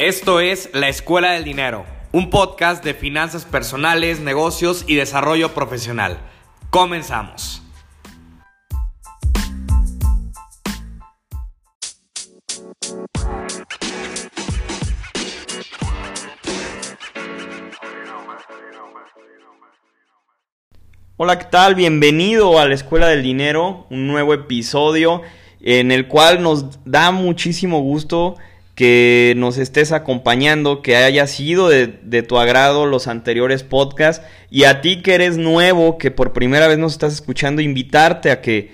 Esto es La Escuela del Dinero, un podcast de finanzas personales, negocios y desarrollo profesional. Comenzamos. Hola, ¿qué tal? Bienvenido a la Escuela del Dinero, un nuevo episodio en el cual nos da muchísimo gusto que nos estés acompañando, que haya sido de, tu agrado los anteriores podcasts y a ti que eres nuevo, que por primera vez nos estás escuchando, invitarte a que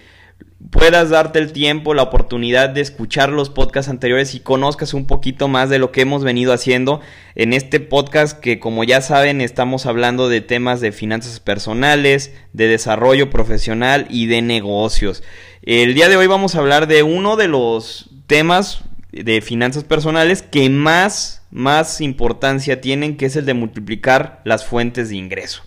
puedas darte el tiempo, la oportunidad de escuchar los podcasts anteriores y conozcas un poquito más de lo que hemos venido haciendo en este podcast que como ya saben estamos hablando de temas de finanzas personales, de desarrollo profesional y de negocios. El día de hoy vamos a hablar de uno de los temas de finanzas personales que más, más importancia tienen, que es el de multiplicar las fuentes de ingreso.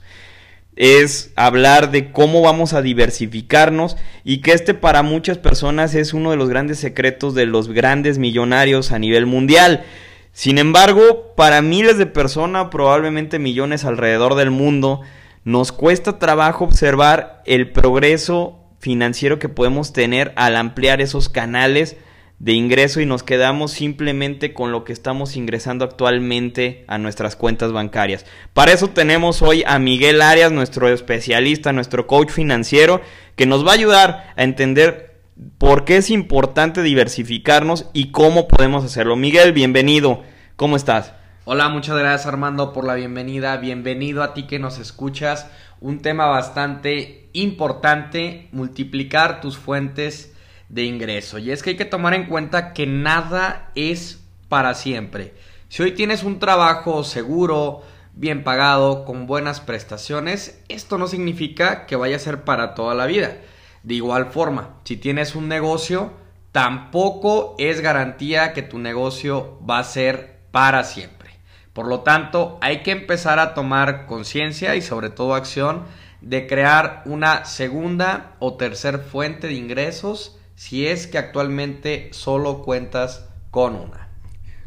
Es hablar de cómo vamos a diversificarnos y que este para muchas personas es uno de los grandes secretos de los grandes millonarios a nivel mundial. Sin embargo, para miles de personas, probablemente millones alrededor del mundo, nos cuesta trabajo observar el progreso financiero que podemos tener al ampliar esos canales de ingreso y nos quedamos simplemente con lo que estamos ingresando actualmente a nuestras cuentas bancarias. Para eso tenemos hoy a Miguel Arias, nuestro especialista, nuestro coach financiero, que nos va a ayudar a entender por qué es importante diversificarnos y cómo podemos hacerlo. Miguel, bienvenido. ¿Cómo estás? Hola, muchas gracias Armando por la bienvenida. Bienvenido a ti que nos escuchas. Un tema bastante importante, multiplicar tus fuentes de ingreso. Y es que hay que tomar en cuenta que nada es para siempre. Si hoy tienes un trabajo seguro, bien pagado, con buenas prestaciones, esto no significa que vaya a ser para toda la vida. De igual forma, si tienes un negocio, tampoco es garantía que tu negocio va a ser para siempre. Por lo tanto, hay que empezar a tomar conciencia y sobre todo acción de crear una segunda o tercer fuente de ingresos si es que actualmente solo cuentas con una.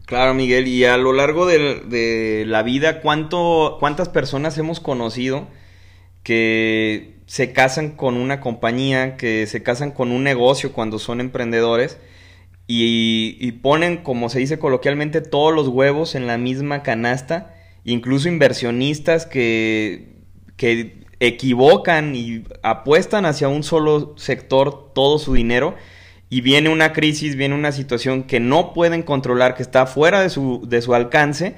Claro, Miguel, y a lo largo de, la vida, ¿cuánto, ¿cuántas personas hemos conocido que se casan con una compañía, que se casan con un negocio cuando son emprendedores y, y ponen, como se dice coloquialmente, todos los huevos en la misma canasta, incluso inversionistas que, que equivocan y apuestan hacia un solo sector todo su dinero y viene una crisis, viene una situación que no pueden controlar, que está fuera de su, de su alcance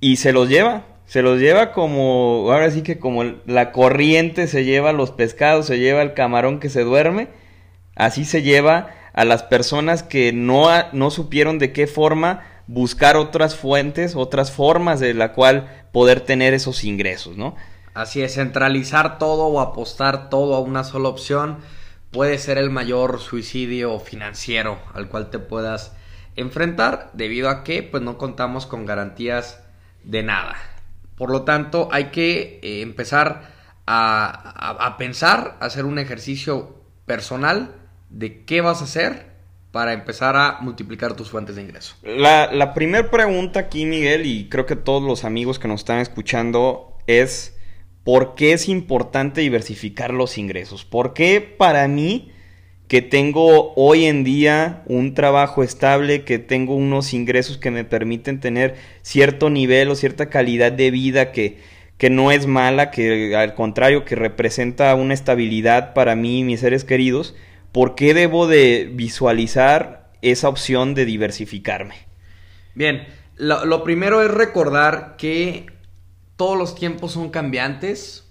y se los lleva, se los lleva como, ahora sí que como la corriente se lleva los pescados, se lleva el camarón que se duerme, así se lleva a las personas que no, no supieron de qué forma buscar otras fuentes, otras formas de la cual poder tener esos ingresos, ¿no? Así es, centralizar todo o apostar todo a una sola opción puede ser el mayor suicidio financiero al cual te puedas enfrentar debido a que pues no contamos con garantías de nada. Por lo tanto, hay que eh, empezar a, a, pensar, hacer un ejercicio personal de qué vas a hacer para empezar a multiplicar tus fuentes de ingreso. La, la primera pregunta aquí, Miguel, y creo que todos los amigos que nos están escuchando, es ¿Por qué es importante diversificar los ingresos? ¿Por qué para mí, que tengo hoy en día un trabajo estable, que tengo unos ingresos que me permiten tener cierto nivel o cierta calidad de vida que, que no es mala, que al contrario, que representa una estabilidad para mí y mis seres queridos, ¿por qué debo de visualizar esa opción de diversificarme? Bien, lo, lo primero es recordar que todos los tiempos son cambiantes,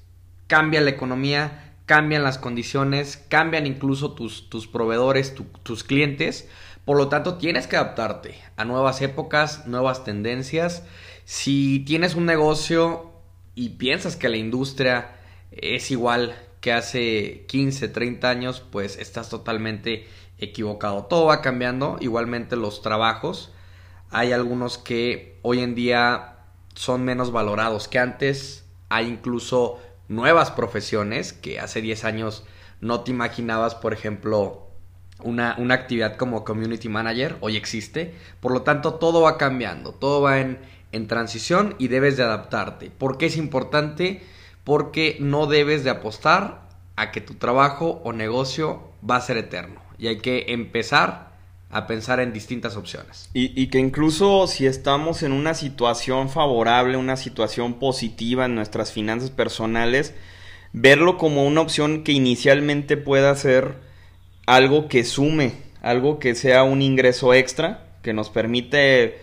cambia la economía, cambian las condiciones, cambian incluso tus, tus proveedores, tus clientes. Por lo tanto, tienes que adaptarte a nuevas épocas, nuevas tendencias. Si tienes un negocio y piensas que la industria es igual que hace 15, 30 años, pues estás totalmente equivocado. Todo va cambiando, igualmente los trabajos. Hay algunos que hoy en día son menos valorados que antes. Hay incluso nuevas profesiones que hace 10 años no te imaginabas, por ejemplo, una, una actividad como community manager, hoy existe, por lo tanto todo va cambiando, todo va en, en transición y debes de adaptarte. ¿Por qué es importante? Porque no debes de apostar a que tu trabajo o negocio va a ser eterno y hay que empezar a pensar en distintas opciones. Y, que incluso si estamos en una situación favorable, una situación positiva en nuestras finanzas personales, verlo como una opción que inicialmente pueda ser algo que sume, algo que sea un ingreso extra, que nos permite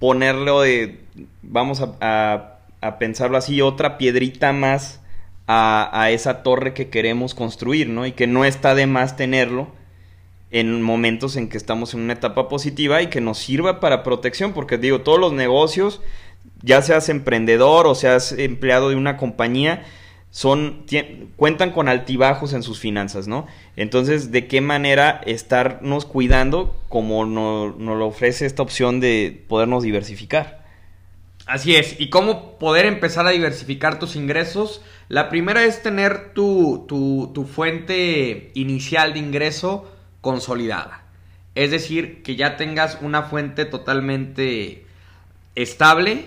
ponerlo de, vamos a, a, pensarlo así, otra piedrita más a, a, esa torre que queremos construir, ¿no? Y que no está de más tenerlo en momentos en que estamos en una etapa positiva y que nos sirva para protección, porque digo, todos los negocios, ya seas emprendedor o seas empleado de una compañía, son cuentan con altibajos en sus finanzas, ¿no? Entonces, ¿de qué manera estarnos cuidando como nos no lo ofrece esta opción de podernos diversificar? Así es, y cómo poder empezar a diversificar tus ingresos. La primera es tener tu, tu, tu fuente inicial de ingreso consolidada. Es decir, que ya tengas una fuente totalmente estable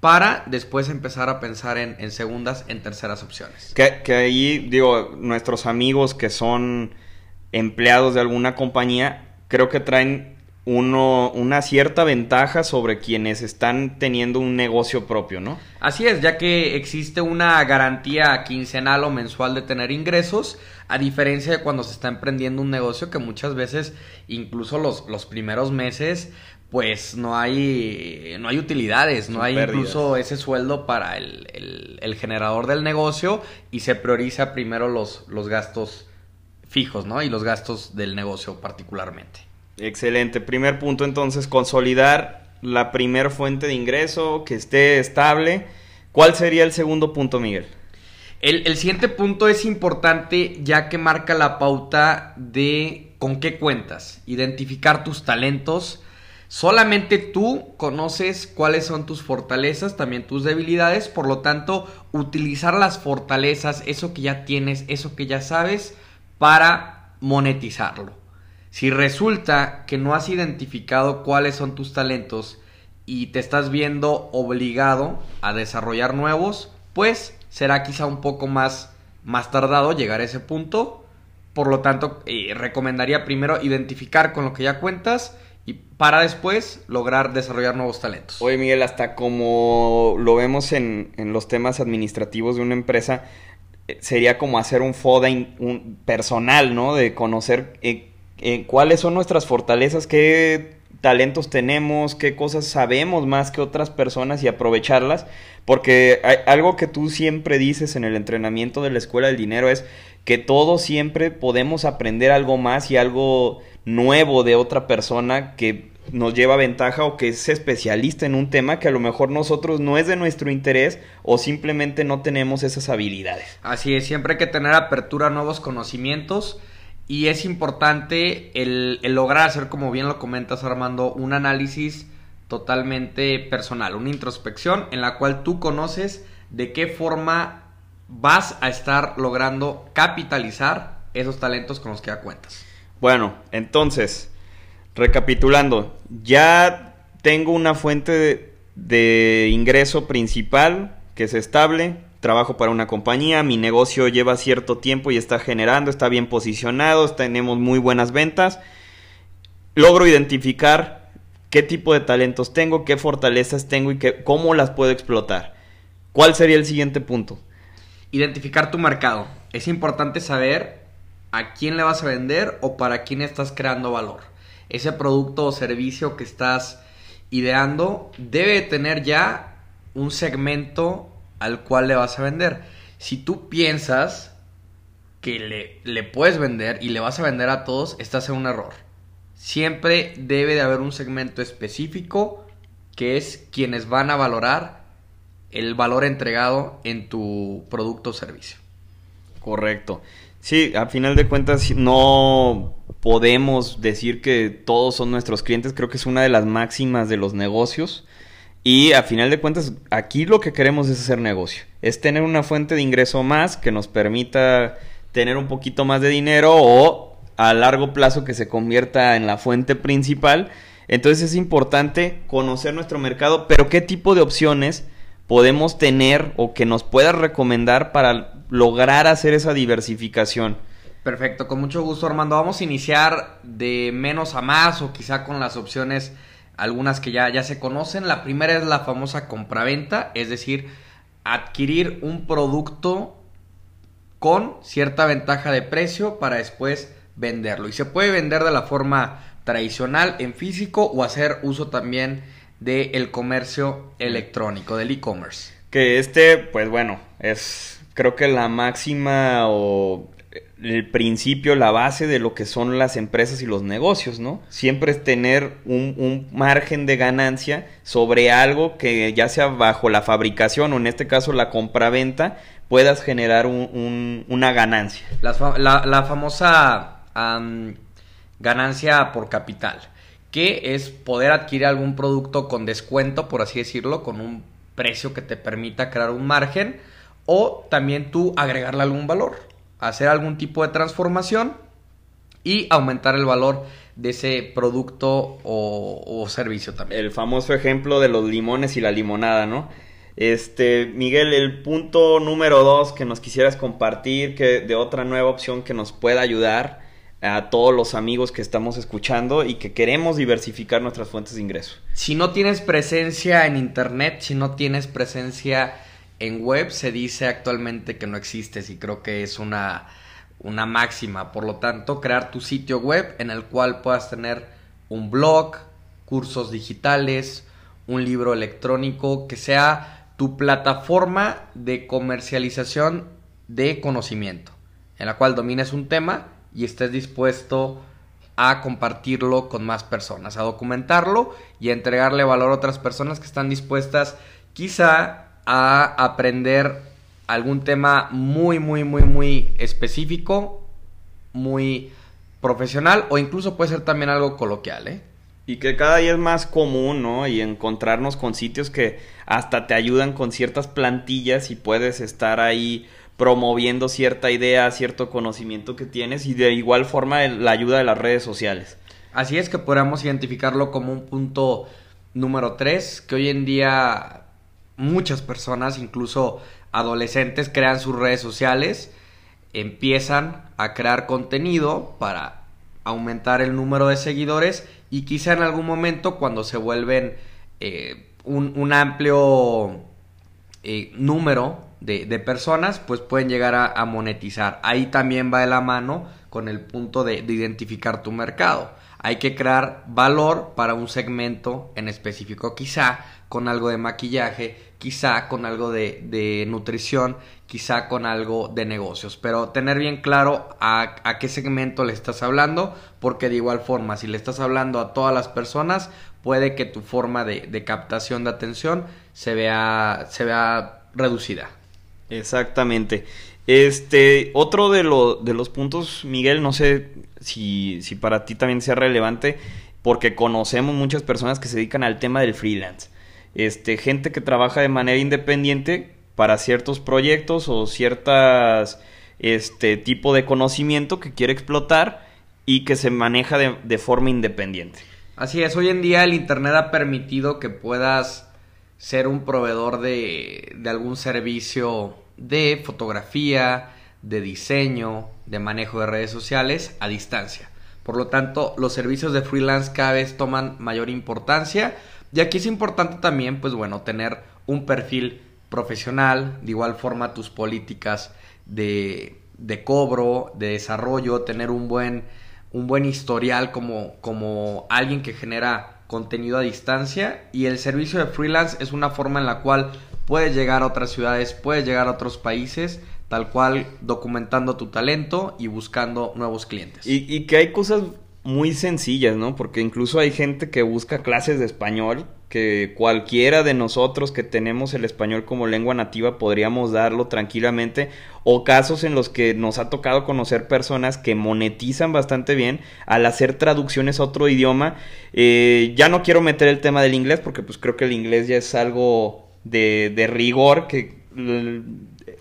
para después empezar a pensar en, en segundas, en terceras opciones. Que, que, ahí, digo, nuestros amigos que son empleados de alguna compañía, creo que traen uno, una cierta ventaja sobre quienes están teniendo un negocio propio, ¿no? Así es, ya que existe una garantía quincenal o mensual de tener ingresos, a diferencia de cuando se está emprendiendo un negocio que muchas veces, incluso los, los primeros meses, pues no hay, no hay utilidades, no hay pérdidas. incluso ese sueldo para el, el, el, generador del negocio y se prioriza primero los, los gastos fijos, ¿no? Y los gastos del negocio particularmente. Excelente. Primer punto entonces, consolidar la primer fuente de ingreso que esté estable. ¿Cuál sería el segundo punto, Miguel? El, el siguiente punto es importante ya que marca la pauta de con qué cuentas, identificar tus talentos, Solamente tú conoces cuáles son tus fortalezas, también tus debilidades, por lo tanto, utilizar las fortalezas, eso que ya tienes, eso que ya sabes, para monetizarlo. Si resulta que no has identificado cuáles son tus talentos y te estás viendo obligado a desarrollar nuevos, pues será quizá un poco más, más tardado llegar a ese punto. Por lo tanto, eh, recomendaría primero identificar con lo que ya cuentas y para después lograr desarrollar nuevos talentos. Oye Miguel, hasta como lo vemos en, en los temas administrativos de una empresa, eh, sería como hacer un FODA un personal, ¿no? De conocer eh, eh, cuáles son nuestras fortalezas, qué talentos tenemos, qué cosas sabemos más que otras personas y aprovecharlas. Porque algo que tú siempre dices en el entrenamiento de la escuela del dinero es que todos siempre podemos aprender algo más y algo nuevo de otra persona que nos lleva ventaja o que es especialista en un tema que a lo mejor nosotros no es de nuestro interés o simplemente no tenemos esas habilidades. Así es, siempre hay que tener apertura a nuevos conocimientos y es importante el, lograr hacer, como bien lo comentas Armando, un análisis totalmente personal, una introspección en la cual tú conoces de qué forma vas a estar logrando capitalizar esos talentos con los que ya cuentas. Bueno, entonces, recapitulando, ya tengo una fuente de, de, ingreso principal que es estable, trabajo para una compañía, mi negocio lleva cierto tiempo y está generando, está bien posicionado, tenemos muy buenas ventas, logro identificar qué tipo de talentos tengo, qué fortalezas tengo y qué, cómo las puedo explotar. ¿Cuál sería el siguiente punto? Identificar tu mercado. Es importante saber a quién le vas a vender o para quién estás creando valor. Ese producto o servicio que estás ideando debe tener ya un segmento al cual le vas a vender. Si tú piensas que le, puedes vender y le vas a vender a todos, estás en un error. Siempre debe de haber un segmento específico que es quienes van a valorar el valor entregado en tu producto o servicio. Correcto. Sí, a final de cuentas no podemos decir que todos son nuestros clientes, creo que es una de las máximas de los negocios. Y a final de cuentas, aquí lo que queremos es hacer negocio, es tener una fuente de ingreso más que nos permita tener un poquito más de dinero o a largo plazo que se convierta en la fuente principal. Entonces es importante conocer nuestro mercado, pero qué tipo de opciones podemos tener o que nos puedas recomendar para lograr hacer esa diversificación. Perfecto, con mucho gusto Armando. Vamos a iniciar de menos a más o quizá con las opciones algunas que ya, ya se conocen. La primera es la famosa compraventa, es decir, adquirir un producto con cierta ventaja de precio para después venderlo. Y se puede vender de la forma tradicional en físico o hacer uso también del comercio electrónico, del e-commerce. Que este, pues bueno, es creo que la máxima o el principio, la base de lo que son las empresas y los negocios, ¿no? Siempre es tener un, margen de ganancia sobre algo que ya sea bajo la fabricación o en este caso la compraventa, puedas generar una ganancia. La, famosa ganancia por capital, que es poder adquirir algún producto con descuento, por así decirlo, con un precio que te permita crear un margen, o también tú agregarle algún valor hacer algún tipo de transformación y aumentar el valor de ese producto o, servicio también. El famoso ejemplo de los limones y la limonada, ¿no? Este, Miguel, el punto número dos que nos quisieras compartir, que de otra nueva opción que nos pueda ayudar a todos los amigos que estamos escuchando y que queremos diversificar nuestras fuentes de ingreso. Si no tienes presencia en internet, si no tienes presencia en web se dice actualmente que no existes y creo que es una, una máxima. Por lo tanto, crear tu sitio web en el cual puedas tener un blog, cursos digitales, un libro electrónico, que sea tu plataforma de comercialización de conocimiento, en la cual domines un tema y estés dispuesto a compartirlo con más personas, a documentarlo y a entregarle valor a otras personas que están dispuestas quizá a aprender algún tema muy, muy, muy, muy específico, muy profesional o incluso puede ser también algo coloquial, ¿eh? Y que cada día es más común, ¿no? Y encontrarnos con sitios que hasta te ayudan con ciertas plantillas y puedes estar ahí promoviendo cierta idea, cierto conocimiento que tienes y de igual forma la ayuda de las redes sociales. Así es que podríamos identificarlo como un punto número 3, que hoy en día muchas personas, incluso adolescentes, crean sus redes sociales, empiezan a crear contenido para aumentar el número de seguidores y quizá en algún momento cuando se vuelven eh, un, amplio eh, número de, personas, pues pueden llegar a, monetizar. Ahí también va de la mano con el punto de identificar tu mercado. Hay que crear valor para un segmento en específico. Quizá con algo de maquillaje, quizá con algo de, nutrición, quizá con algo de negocios. Pero tener bien claro a, qué segmento le estás hablando, porque de igual forma, si le estás hablando a todas las personas, puede que tu forma de, captación de atención se vea, se vea reducida. Exactamente. Este, otro de, de los puntos, Miguel, no sé si, si para ti también sea relevante, porque conocemos muchas personas que se dedican al tema del freelance este, gente que trabaja de manera independiente para ciertos proyectos o ciertas este tipo de conocimiento que quiere explotar y que se maneja de, forma independiente. Así es, hoy en día el Internet ha permitido que puedas ser un proveedor de, de algún servicio de fotografía, de diseño, de manejo de redes sociales a distancia. Por lo tanto, los servicios de freelance cada vez toman mayor importancia y aquí es importante también, pues bueno, tener un perfil profesional, de igual forma tus políticas de, de cobro, de desarrollo, tener un buen, un buen historial como, como alguien que genera contenido a distancia y el servicio de freelance es una forma en la cual puedes llegar a otras ciudades, puedes llegar a otros países, tal cual documentando tu talento y buscando nuevos clientes. Y, y que hay cosas muy sencillas, ¿no? Porque incluso hay gente que busca clases de español que cualquiera de nosotros que tenemos el español como lengua nativa podríamos darlo tranquilamente o casos en los que nos ha tocado conocer personas que monetizan bastante bien al hacer traducciones a otro idioma. Eh, ya no quiero meter el tema del inglés porque pues creo que el inglés ya es algo de, de rigor que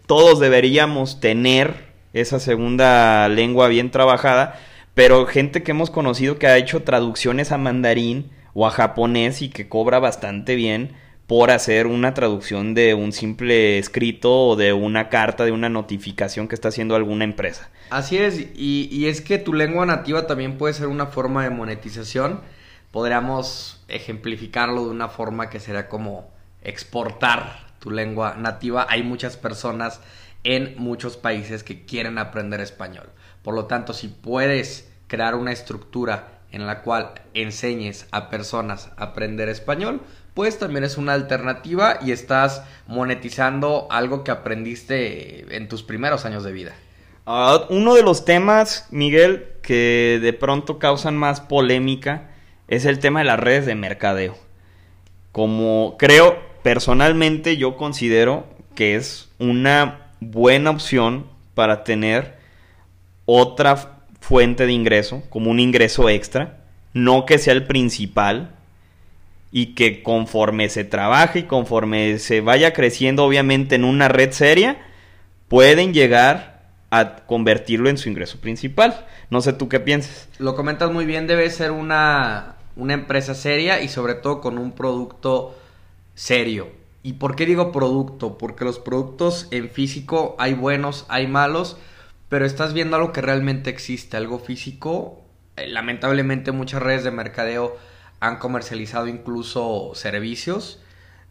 todos deberíamos tener esa segunda lengua bien trabajada pero gente que hemos conocido que ha hecho traducciones a mandarín o a japonés y que cobra bastante bien por hacer una traducción de un simple escrito o de una carta, de una notificación que está haciendo alguna empresa. Así es, y, es que tu lengua nativa también puede ser una forma de monetización. Podríamos ejemplificarlo de una forma que sería como exportar tu lengua nativa. Hay muchas personas en muchos países que quieren aprender español. Por lo tanto, si puedes crear una estructura en la cual enseñes a personas a aprender español, pues también es una alternativa y estás monetizando algo que aprendiste en tus primeros años de vida. Ah, uno de los temas, Miguel, que de pronto causan más polémica es el tema de las redes de mercadeo. Como creo, personalmente yo considero que es una buena opción para tener otra fuente de ingreso, como un ingreso extra, no que sea el principal, y que conforme se trabaje y conforme se vaya creciendo obviamente en una red seria, pueden llegar a convertirlo en su ingreso principal. No sé tú qué piensas. Lo comentas muy bien, debe ser una, una empresa seria y sobre todo con un producto serio. ¿Y por qué digo producto? Porque los productos en físico hay buenos, hay malos, pero estás viendo algo que realmente existe, algo físico. Eh, lamentablemente muchas redes de mercadeo han comercializado incluso servicios,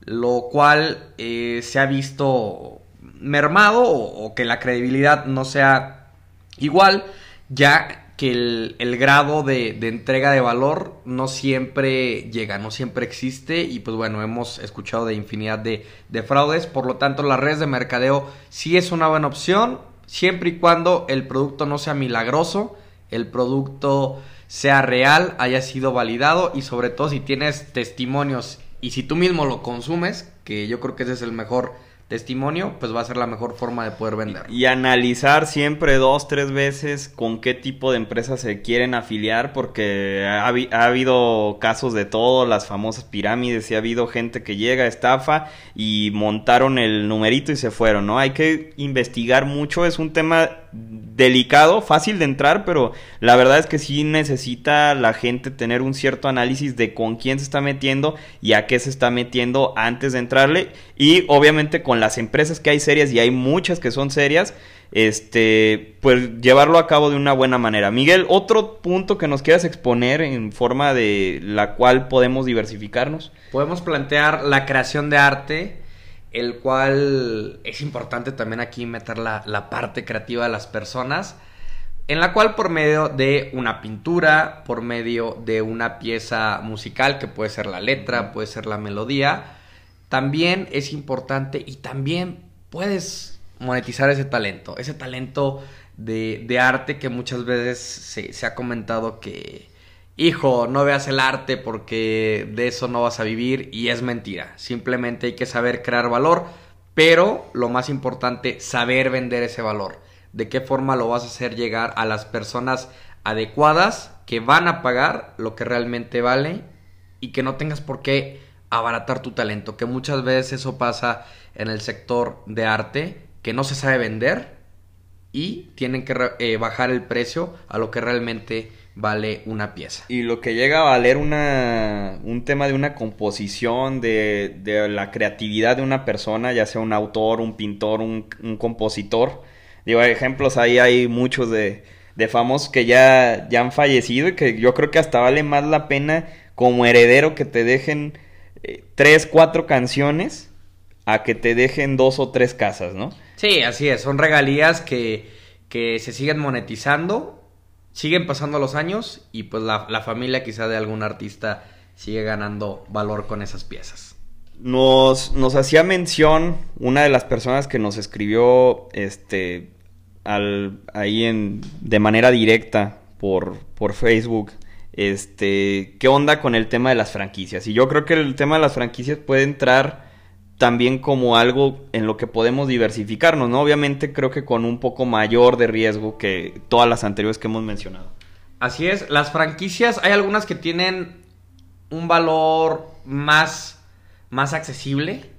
lo cual eh, se ha visto mermado o, que la credibilidad no sea igual, ya que el, grado de, entrega de valor no siempre llega, no siempre existe. Y pues bueno, hemos escuchado de infinidad de, de fraudes, por lo tanto las redes de mercadeo sí es una buena opción, siempre y cuando el producto no sea milagroso, el producto sea real, haya sido validado y sobre todo si tienes testimonios y si tú mismo lo consumes, que yo creo que ese es el mejor testimonio, pues va a ser la mejor forma de poder vender. Y analizar siempre dos, tres veces con qué tipo de empresas se quieren afiliar, porque ha, ha, habido casos de todo, las famosas pirámides, y ha habido gente que llega, estafa y montaron el numerito y se fueron, ¿no? Hay que investigar mucho, es un tema delicado, fácil de entrar, pero la verdad es que sí necesita la gente tener un cierto análisis de con quién se está metiendo y a qué se está metiendo antes de entrarle y obviamente con las empresas que hay serias y hay muchas que son serias, este, pues llevarlo a cabo de una buena manera. Miguel, otro punto que nos quieras exponer en forma de la cual podemos diversificarnos. Podemos plantear la creación de arte, el cual es importante también aquí meter la, la parte creativa de las personas, en la cual por medio de una pintura, por medio de una pieza musical, que puede ser la letra, puede ser la melodía, también es importante y también puedes monetizar ese talento, ese talento de, de arte que muchas veces se, se, ha comentado que, hijo, no veas el arte porque de eso no vas a vivir y es mentira, simplemente hay que saber crear valor, pero lo más importante, saber vender ese valor, de qué forma lo vas a hacer llegar a las personas adecuadas que van a pagar lo que realmente vale y que no tengas por qué abaratar tu talento, que muchas veces eso pasa en el sector de arte, que no se sabe vender y tienen que eh, bajar el precio a lo que realmente vale una pieza. Y lo que llega a valer una, un tema de una composición, de, de la creatividad de una persona, ya sea un autor, un pintor, un, un compositor. Digo, ejemplos ahí hay muchos de, de famosos que ya, ya han fallecido y que yo creo que hasta vale más la pena como heredero que te dejen eh, tres, cuatro canciones a que te dejen dos o tres casas, ¿no? Sí, así es. Son regalías que, que se siguen monetizando, siguen pasando los años y pues la, la familia quizá de algún artista sigue ganando valor con esas piezas. Nos, nos hacía mención una de las personas que nos escribió este al, ahí en, de manera directa por, por Facebook este, ¿qué onda con el tema de las franquicias? Y yo creo que el tema de las franquicias puede entrar también como algo en lo que podemos diversificarnos, ¿no? Obviamente creo que con un poco mayor de riesgo que todas las anteriores que hemos mencionado. Así es, las franquicias hay algunas que tienen un valor más, más accesible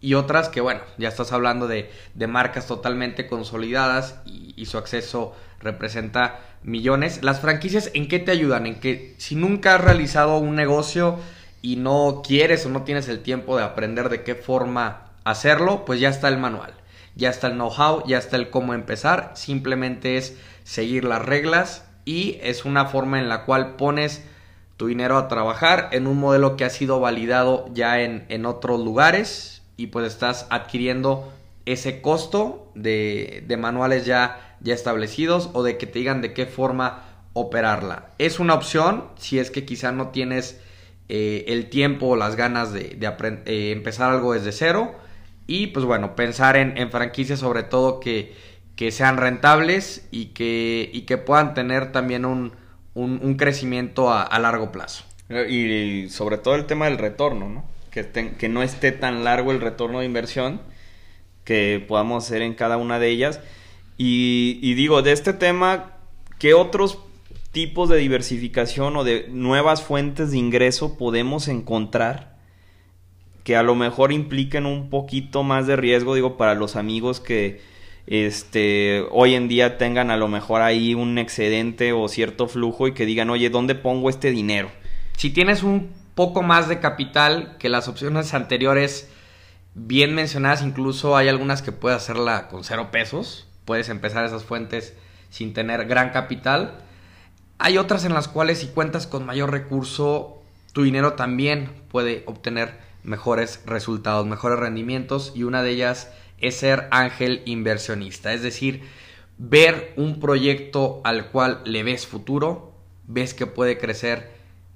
y otras que, bueno, ya estás hablando de, de marcas totalmente consolidadas y, y, su acceso representa millones. Las franquicias, ¿en qué te ayudan? En que si nunca has realizado un negocio y no quieres o no tienes el tiempo de aprender de qué forma hacerlo, pues ya está el manual, ya está el know-how, ya está el cómo empezar, simplemente es seguir las reglas y es una forma en la cual pones tu dinero a trabajar en un modelo que ha sido validado ya en, en otros lugares y pues estás adquiriendo ese costo de, de manuales ya, ya establecidos o de que te digan de qué forma operarla. Es una opción si es que quizá no tienes eh, el tiempo o las ganas de, eh, empezar algo desde cero. Y pues bueno, pensar en, franquicias sobre todo que, que, sean rentables y que, y que puedan tener también un, un, crecimiento a, largo plazo. Y sobre todo el tema del retorno, ¿no? que, no esté tan largo el retorno de inversión que podamos hacer en cada una de ellas. Y, digo, de este tema, ¿qué otros tipos de diversificación o de nuevas fuentes de ingreso podemos encontrar que a lo mejor impliquen un poquito más de riesgo, digo, para los amigos que este hoy en día tengan a lo mejor ahí un excedente o cierto flujo y que digan, "Oye, ¿dónde pongo este dinero?" Si tienes un poco más de capital que las opciones anteriores bien mencionadas, incluso hay algunas que puedes hacerla con cero pesos, puedes empezar esas fuentes sin tener gran capital. Hay otras en las cuales si cuentas con mayor recurso, tu dinero también puede obtener mejores resultados, mejores rendimientos y una de ellas es ser ángel inversionista, es decir, ver un proyecto al cual le ves futuro, ves que puede crecer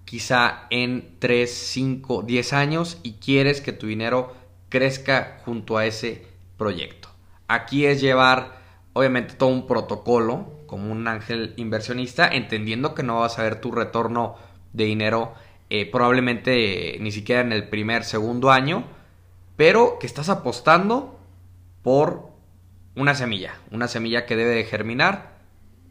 quizá en 3, 5, 10 años y quieres que tu dinero crezca junto a ese proyecto. Aquí es llevar obviamente todo un protocolo como un ángel inversionista, entendiendo que no vas a ver tu retorno de dinero eh, probablemente ni siquiera en el primer, segundo año, pero que estás apostando por una semilla, una semilla que debe de germinar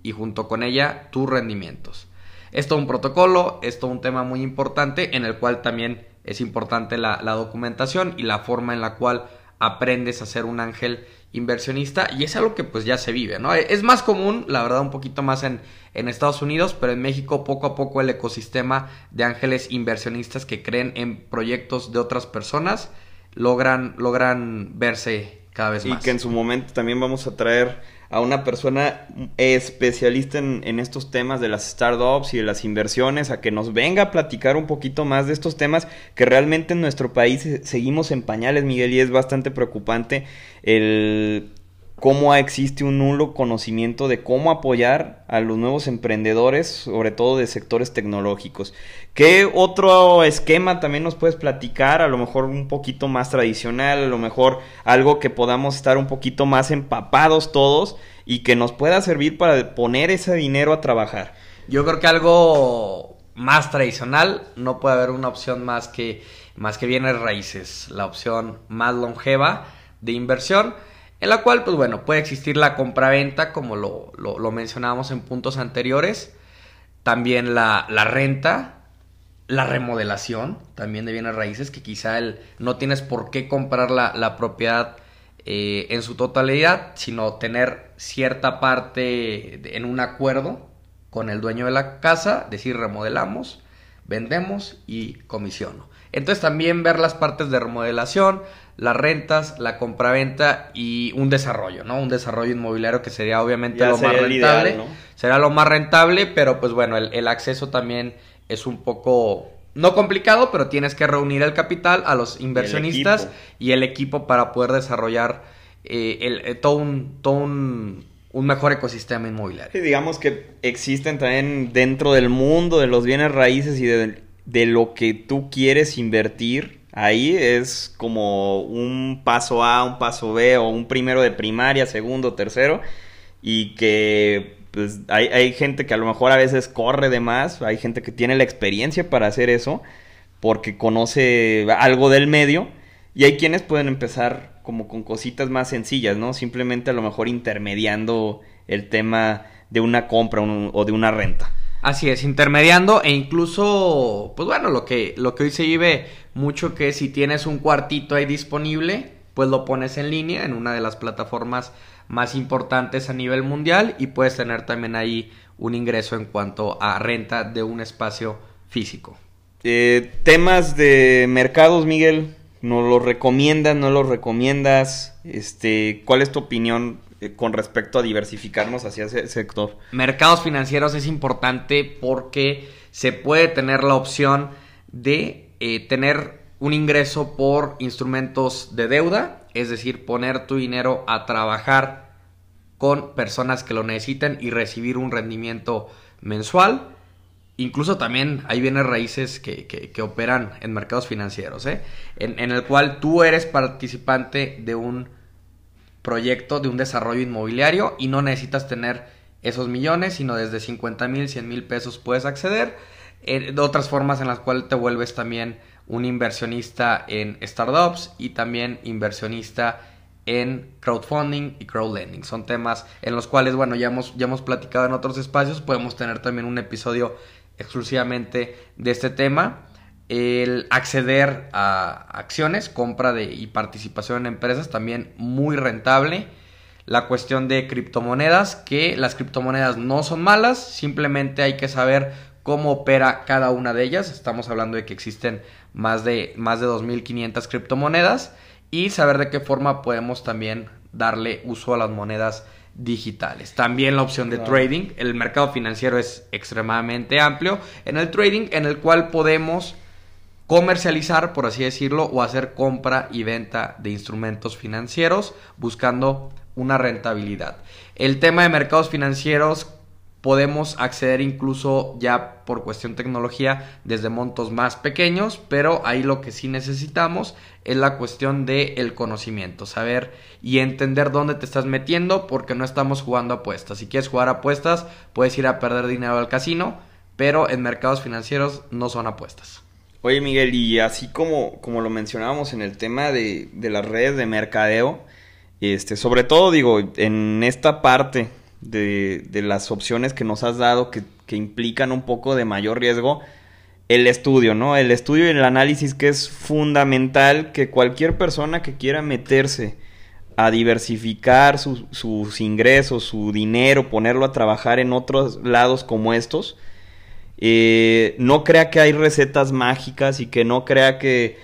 y junto con ella tus rendimientos. Es todo un protocolo, es todo un tema muy importante en el cual también es importante la, documentación y la forma en la cual aprendes a ser un ángel inversionista y es algo que pues ya se vive, ¿no? Es más común, la verdad, un poquito más en, en, Estados Unidos, pero en México poco a poco el ecosistema de ángeles inversionistas que creen en proyectos de otras personas logran, logran verse cada vez más. Y que en su momento también vamos a traer a una persona especialista en, estos temas de las startups y de las inversiones, a que nos venga a platicar un poquito más de estos temas que realmente en nuestro país seguimos en pañales, Miguel, y es bastante preocupante el cómo existe un nulo conocimiento de cómo apoyar a los nuevos emprendedores, sobre todo de sectores tecnológicos. ¿Qué otro esquema también nos puedes platicar? A lo mejor un poquito más tradicional, a lo mejor algo que podamos estar un poquito más empapados todos y que nos pueda servir para poner ese dinero a trabajar. Yo creo que algo más tradicional, no puede haber una opción más que más que bienes raíces, la opción más longeva de inversión en la cual, pues bueno, puede existir la compraventa, como lo, lo, mencionábamos en puntos anteriores, también la, la, renta, la remodelación, también de bienes raíces, que quizá el, no tienes por qué comprar la, la propiedad eh, en su totalidad, sino tener cierta parte en un acuerdo con el dueño de la casa, decir remodelamos, vendemos y comisiono. Entonces también ver las partes de remodelación, las rentas, la compraventa y un desarrollo, ¿no? Un desarrollo inmobiliario que sería obviamente lo más rentable. Será lo más rentable, pero pues bueno, el, acceso también es un poco no complicado, pero tienes que reunir el capital a los inversionistas y el equipo, para poder desarrollar eh, el, eh, todo, un, todo un, mejor ecosistema inmobiliario. Digamos que existen también dentro del mundo de los bienes raíces y de, de lo que tú quieres invertir Ahí es como un paso A, un paso B o un primero de primaria, segundo, tercero. Y que pues hay, hay, gente que a lo mejor a veces corre de más, hay gente que tiene la experiencia para hacer eso porque conoce algo del medio y hay quienes pueden empezar como con cositas más sencillas, ¿no? Simplemente a lo mejor intermediando el tema de una compra o de una renta. Así es, intermediando e incluso, pues bueno, lo que, lo que hoy se vive mucho que si tienes un cuartito ahí disponible, pues lo pones en línea en una de las plataformas más importantes a nivel mundial y puedes tener también ahí un ingreso en cuanto a renta de un espacio físico. Eh, temas de mercados, Miguel, ¿nos los recomiendas, no los recomiendas? Este, ¿Cuál es tu opinión eh, con respecto a diversificarnos hacia ese sector? Mercados financieros es importante porque se puede tener la opción de eh, tener un ingreso por instrumentos de deuda, es decir, poner tu dinero a trabajar con personas que lo necesiten y recibir un rendimiento mensual. Incluso también hay bienes raíces que, operan en mercados financieros, ¿eh? en el cual tú eres participante de un proyecto, de un desarrollo inmobiliario y no necesitas tener esos millones, sino desde 50 mil, 100 mil pesos puedes acceder. Eh, de otras formas en las cuales te vuelves también un inversionista en startups y también inversionista en crowdfunding y crowdlending. Son temas en los cuales, bueno, ya hemos, ya hemos platicado en otros espacios. Podemos tener también un episodio exclusivamente de este tema. El acceder a acciones, compra de, y participación en empresas también muy rentable. La cuestión de criptomonedas, que las criptomonedas no son malas, simplemente hay que saber cómo opera cada una de ellas. Estamos hablando de que existen más de, más de 2.500 criptomonedas y saber de qué forma podemos también darle uso a las monedas digitales. También la opción de trading. El mercado financiero es extremadamente amplio. En el trading, en el cual podemos comercializar, por así decirlo, o hacer compra y venta de instrumentos financieros buscando una rentabilidad. El tema de mercados financieros podemos acceder incluso ya por cuestión tecnología desde montos más pequeños, pero ahí lo que sí necesitamos es la cuestión del el conocimiento, saber y entender dónde te estás metiendo porque no estamos jugando apuestas. Si quieres jugar apuestas, puedes ir a perder dinero al casino, pero en mercados financieros no son apuestas. Oye Miguel, y así como, como lo mencionábamos en el tema de, de las redes de mercadeo, este, sobre todo digo, en esta parte de, de las opciones que nos has dado que, que, implican un poco de mayor riesgo, el estudio, ¿no? El estudio y el análisis que es fundamental que cualquier persona que quiera meterse a diversificar sus ingresos, su dinero, ponerlo a trabajar en otros lados como estos, eh, no crea que hay recetas mágicas y que no crea que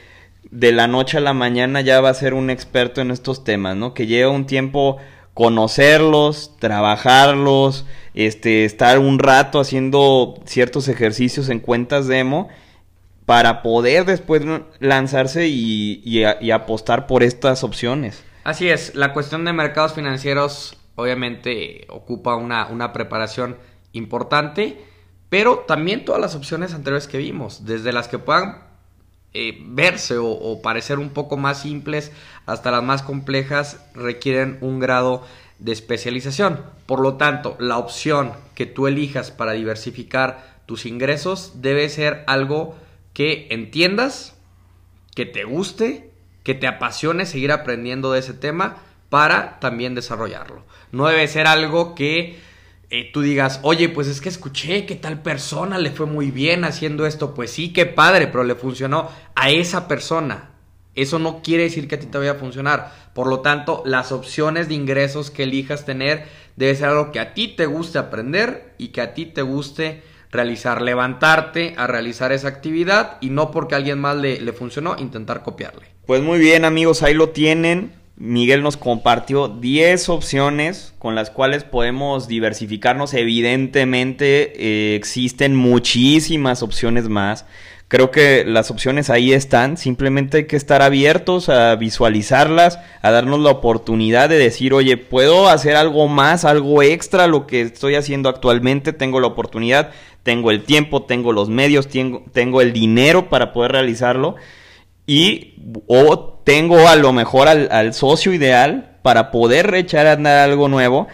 de la noche a la mañana ya va a ser un experto en estos temas, ¿no? Que lleva un tiempo conocerlos, trabajarlos, este, estar un rato haciendo ciertos ejercicios en cuentas demo para poder después lanzarse y, apostar por estas opciones. Así es, la cuestión de mercados financieros obviamente ocupa una, una preparación importante, pero también todas las opciones anteriores que vimos, desde las que puedan eh, verse o, parecer un poco más simples hasta las más complejas requieren un grado de especialización. Por lo tanto, la opción que tú elijas para diversificar tus ingresos debe ser algo que entiendas, que te guste, que te apasione seguir aprendiendo de ese tema para también desarrollarlo. No debe ser algo que eh, tú digas, oye, pues es que escuché que tal persona le fue muy bien haciendo esto, pues sí, qué padre, pero le funcionó a esa persona. Eso no quiere decir que a ti te vaya a funcionar. Por lo tanto, las opciones de ingresos que elijas tener debe ser algo que a ti te guste aprender y que a ti te guste realizar, levantarte a realizar esa actividad y no porque a alguien más le, le funcionó, intentar copiarle. Pues muy bien amigos, ahí lo tienen. Miguel nos compartió 10 opciones con las cuales podemos diversificarnos. Evidentemente eh, existen muchísimas opciones más. Creo que las opciones ahí están, simplemente hay que estar abiertos a visualizarlas, a darnos la oportunidad de decir, oye, puedo hacer algo más, algo extra a lo que estoy haciendo actualmente, tengo la oportunidad, tengo el tiempo, tengo los medios, tengo, tengo el dinero para poder realizarlo y o tengo a lo mejor al, socio ideal para poder echar a andar algo nuevo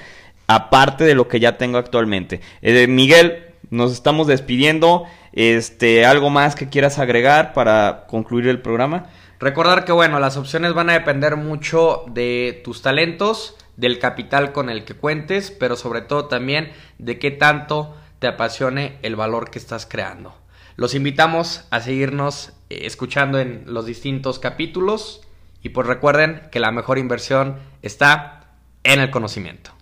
aparte de lo que ya tengo actualmente. Eh, Miguel, nos estamos despidiendo. Este, algo más que quieras agregar para concluir el programa. Recordar que bueno, las opciones van a depender mucho de tus talentos, del capital con el que cuentes, pero sobre todo también de qué tanto te apasione el valor que estás creando. Los invitamos a seguirnos escuchando en los distintos capítulos Y pues recuerden que la mejor inversión está en el conocimiento.